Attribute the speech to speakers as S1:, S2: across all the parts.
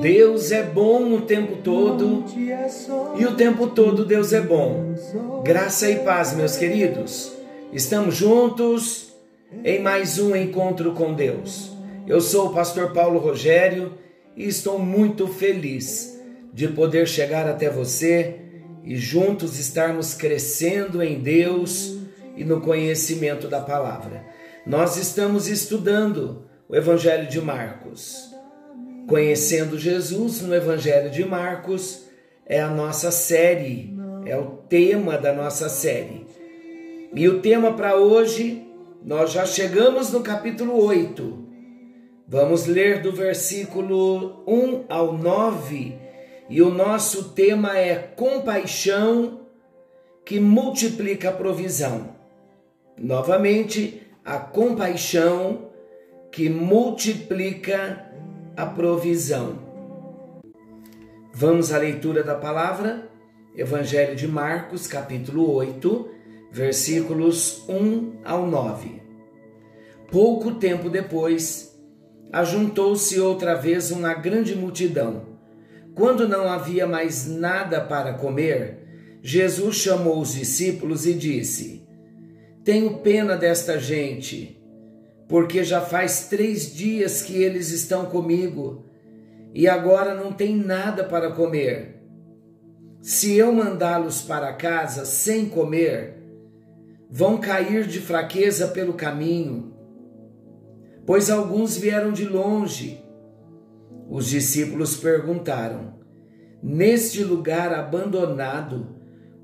S1: Deus é bom o tempo todo e o tempo todo Deus é bom. Graça e paz, meus queridos. Estamos juntos em mais um encontro com Deus. Eu sou o pastor Paulo Rogério e estou muito feliz de poder chegar até você e juntos estarmos crescendo em Deus e no conhecimento da palavra. Nós estamos estudando o Evangelho de Marcos. Conhecendo Jesus no Evangelho de Marcos é a nossa série, é o tema da nossa série. E o tema para hoje, nós já chegamos no capítulo 8. Vamos ler do versículo 1 ao 9 e o nosso tema é compaixão que multiplica a provisão. Novamente, a compaixão que multiplica a provisão. Vamos à leitura da palavra, Evangelho de Marcos, capítulo 8, versículos 1 ao 9. Pouco tempo depois, ajuntou-se outra vez uma grande multidão. Quando não havia mais nada para comer, Jesus chamou os discípulos e disse: Tenho pena desta gente porque já faz três dias que eles estão comigo e agora não tem nada para comer. Se eu mandá-los para casa sem comer, vão cair de fraqueza pelo caminho, pois alguns vieram de longe. Os discípulos perguntaram: Neste lugar abandonado,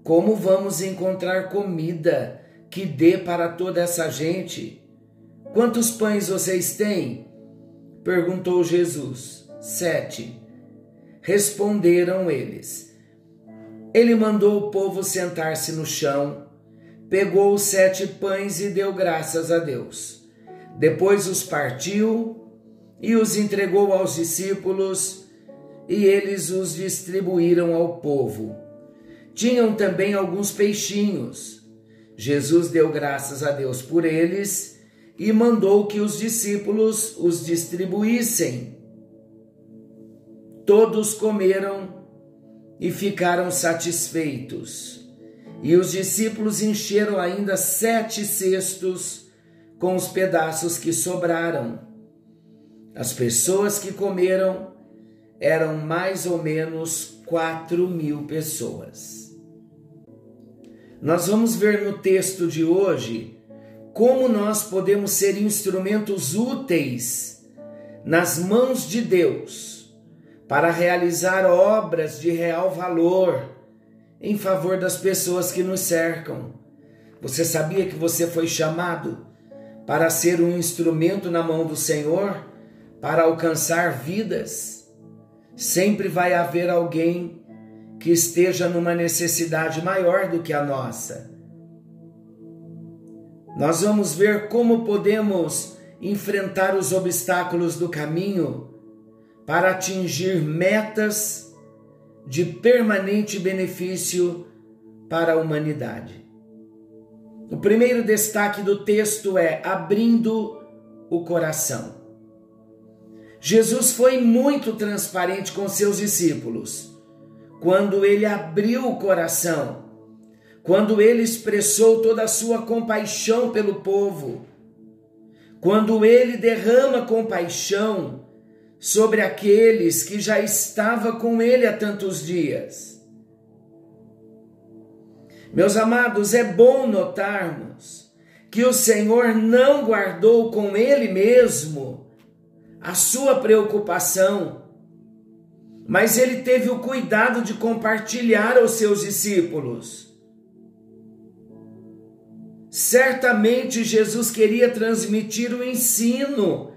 S1: como vamos encontrar comida que dê para toda essa gente? Quantos pães vocês têm? perguntou Jesus. Sete. Responderam eles. Ele mandou o povo sentar-se no chão, pegou os sete pães e deu graças a Deus. Depois os partiu e os entregou aos discípulos, e eles os distribuíram ao povo. Tinham também alguns peixinhos. Jesus deu graças a Deus por eles e mandou que os discípulos os distribuíssem. Todos comeram e ficaram satisfeitos. E os discípulos encheram ainda sete cestos com os pedaços que sobraram. As pessoas que comeram eram mais ou menos quatro mil pessoas. Nós vamos ver no texto de hoje como nós podemos ser instrumentos úteis nas mãos de Deus para realizar obras de real valor em favor das pessoas que nos cercam. Você sabia que você foi chamado para ser um instrumento na mão do Senhor para alcançar vidas? Sempre vai haver alguém que esteja numa necessidade maior do que a nossa nós vamos ver como podemos enfrentar os obstáculos do caminho para atingir metas de permanente benefício para a humanidade. O primeiro destaque do texto é abrindo o coração. Jesus foi muito transparente com seus discípulos quando ele abriu o coração quando ele expressou toda a sua compaixão pelo povo, quando ele derrama compaixão sobre aqueles que já estava com ele há tantos dias. Meus amados, é bom notarmos que o Senhor não guardou com ele mesmo a sua preocupação, mas ele teve o cuidado de compartilhar aos seus discípulos Certamente Jesus queria transmitir o ensino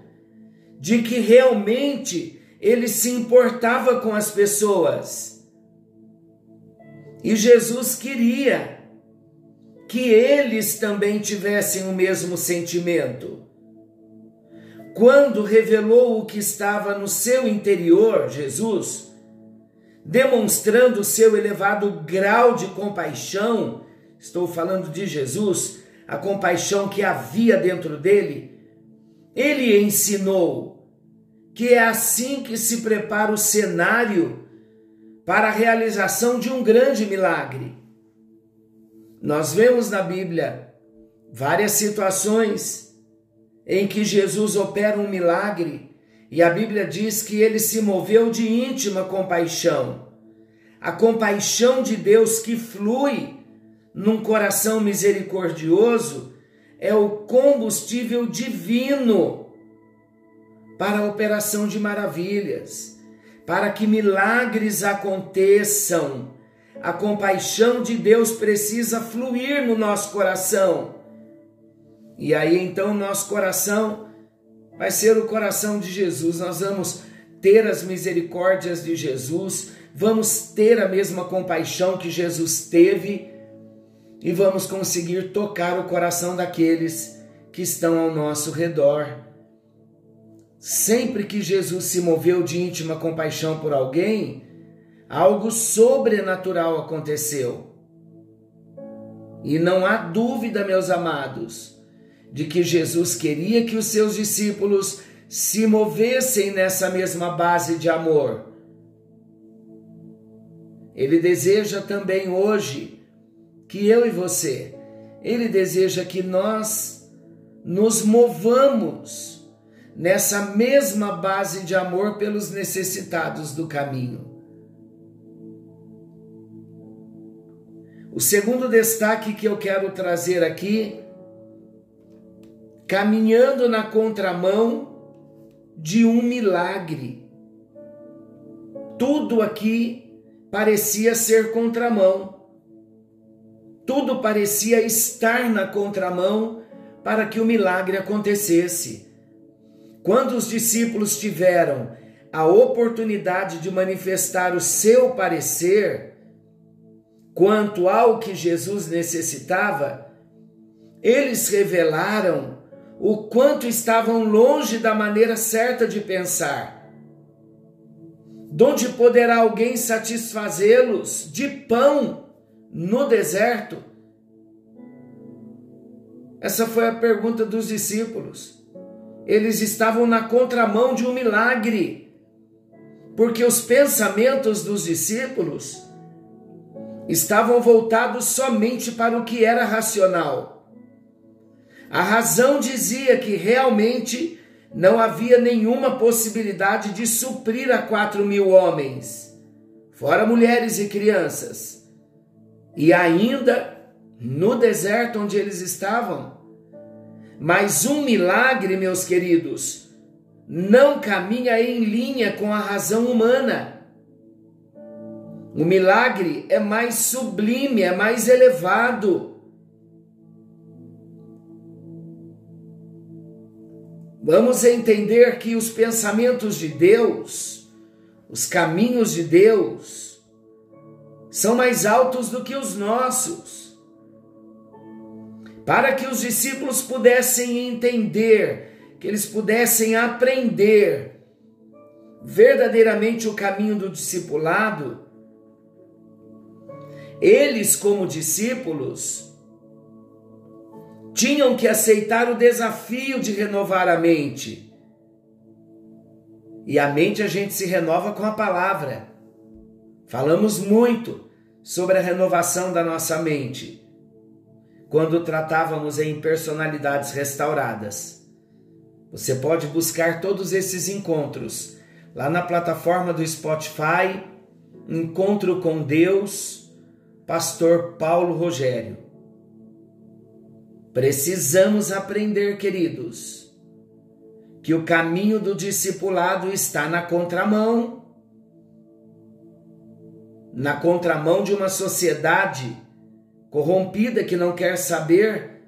S1: de que realmente ele se importava com as pessoas. E Jesus queria que eles também tivessem o mesmo sentimento. Quando revelou o que estava no seu interior, Jesus, demonstrando o seu elevado grau de compaixão, estou falando de Jesus, a compaixão que havia dentro dele, ele ensinou que é assim que se prepara o cenário para a realização de um grande milagre. Nós vemos na Bíblia várias situações em que Jesus opera um milagre e a Bíblia diz que ele se moveu de íntima compaixão. A compaixão de Deus que flui num coração misericordioso é o combustível divino para a operação de maravilhas, para que milagres aconteçam a compaixão de Deus precisa fluir no nosso coração. E aí então nosso coração vai ser o coração de Jesus. Nós vamos ter as misericórdias de Jesus, vamos ter a mesma compaixão que Jesus teve e vamos conseguir tocar o coração daqueles que estão ao nosso redor. Sempre que Jesus se moveu de íntima compaixão por alguém, algo sobrenatural aconteceu. E não há dúvida, meus amados, de que Jesus queria que os seus discípulos se movessem nessa mesma base de amor. Ele deseja também hoje que eu e você, ele deseja que nós nos movamos nessa mesma base de amor pelos necessitados do caminho. O segundo destaque que eu quero trazer aqui, caminhando na contramão de um milagre. Tudo aqui parecia ser contramão. Tudo parecia estar na contramão para que o milagre acontecesse. Quando os discípulos tiveram a oportunidade de manifestar o seu parecer, quanto ao que Jesus necessitava, eles revelaram o quanto estavam longe da maneira certa de pensar. Donde poderá alguém satisfazê-los de pão no deserto? Essa foi a pergunta dos discípulos. Eles estavam na contramão de um milagre, porque os pensamentos dos discípulos estavam voltados somente para o que era racional. A razão dizia que realmente não havia nenhuma possibilidade de suprir a quatro mil homens, fora mulheres e crianças. E ainda no deserto onde eles estavam. Mas um milagre, meus queridos, não caminha em linha com a razão humana. O milagre é mais sublime, é mais elevado. Vamos entender que os pensamentos de Deus, os caminhos de Deus, são mais altos do que os nossos. Para que os discípulos pudessem entender, que eles pudessem aprender verdadeiramente o caminho do discipulado, eles, como discípulos, tinham que aceitar o desafio de renovar a mente. E a mente a gente se renova com a palavra. Falamos muito sobre a renovação da nossa mente quando tratávamos em personalidades restauradas. Você pode buscar todos esses encontros lá na plataforma do Spotify, Encontro com Deus Pastor Paulo Rogério. Precisamos aprender, queridos, que o caminho do discipulado está na contramão na contramão de uma sociedade corrompida que não quer saber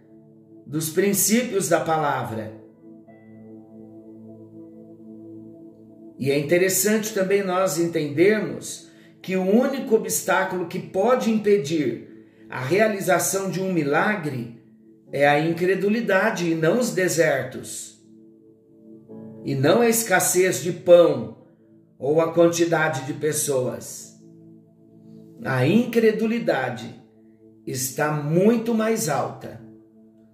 S1: dos princípios da palavra. E é interessante também nós entendermos que o único obstáculo que pode impedir a realização de um milagre é a incredulidade e não os desertos, e não a escassez de pão ou a quantidade de pessoas. A incredulidade está muito mais alta,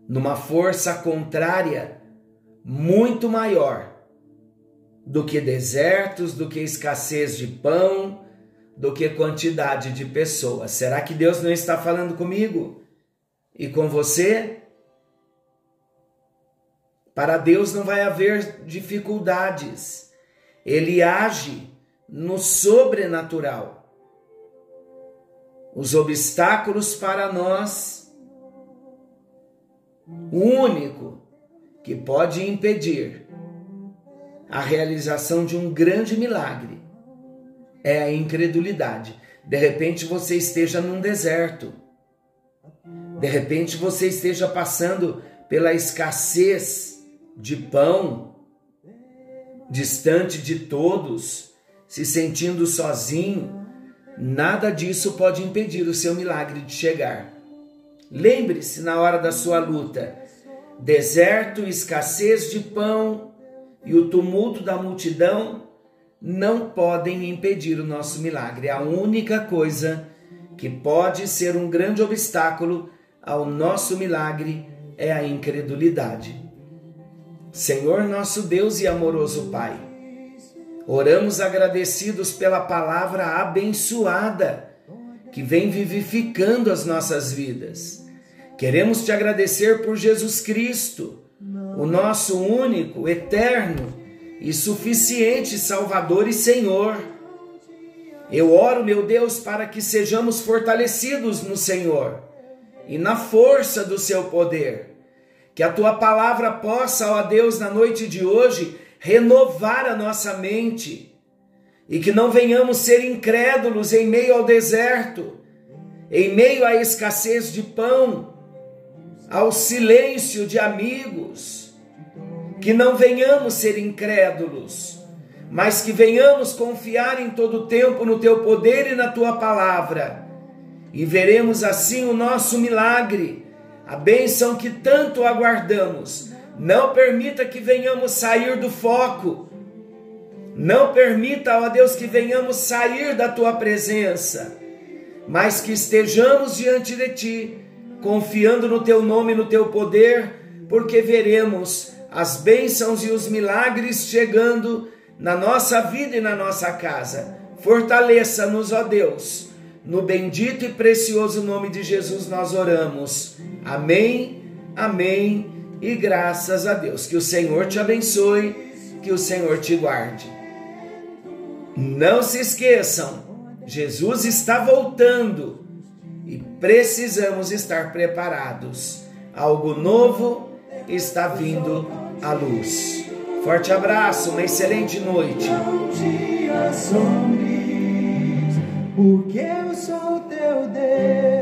S1: numa força contrária muito maior do que desertos, do que escassez de pão, do que quantidade de pessoas. Será que Deus não está falando comigo e com você? Para Deus não vai haver dificuldades. Ele age no sobrenatural. Os obstáculos para nós, o único que pode impedir a realização de um grande milagre é a incredulidade. De repente você esteja num deserto. De repente você esteja passando pela escassez de pão, distante de todos, se sentindo sozinho, nada disso pode impedir o seu milagre de chegar. Lembre-se na hora da sua luta: deserto, escassez de pão e o tumulto da multidão não podem impedir o nosso milagre. A única coisa que pode ser um grande obstáculo ao nosso milagre é a incredulidade. Senhor nosso Deus e amoroso Pai, oramos agradecidos pela palavra abençoada que vem vivificando as nossas vidas. Queremos te agradecer por Jesus Cristo, o nosso único, eterno e suficiente Salvador e Senhor. Eu oro, meu Deus, para que sejamos fortalecidos no Senhor e na força do seu poder que a tua palavra possa, ó Deus, na noite de hoje, renovar a nossa mente e que não venhamos ser incrédulos em meio ao deserto, em meio à escassez de pão, ao silêncio de amigos, que não venhamos ser incrédulos, mas que venhamos confiar em todo o tempo no teu poder e na tua palavra, e veremos assim o nosso milagre a bênção que tanto aguardamos. Não permita que venhamos sair do foco. Não permita, ó Deus, que venhamos sair da tua presença, mas que estejamos diante de ti, confiando no teu nome e no teu poder, porque veremos as bênçãos e os milagres chegando na nossa vida e na nossa casa. Fortaleça-nos, ó Deus. No bendito e precioso nome de Jesus nós oramos. Amém, amém e graças a Deus. Que o Senhor te abençoe, que o Senhor te guarde. Não se esqueçam, Jesus está voltando e precisamos estar preparados. Algo novo está vindo à luz. Forte abraço, uma excelente noite.
S2: Porque eu sou teu Deus.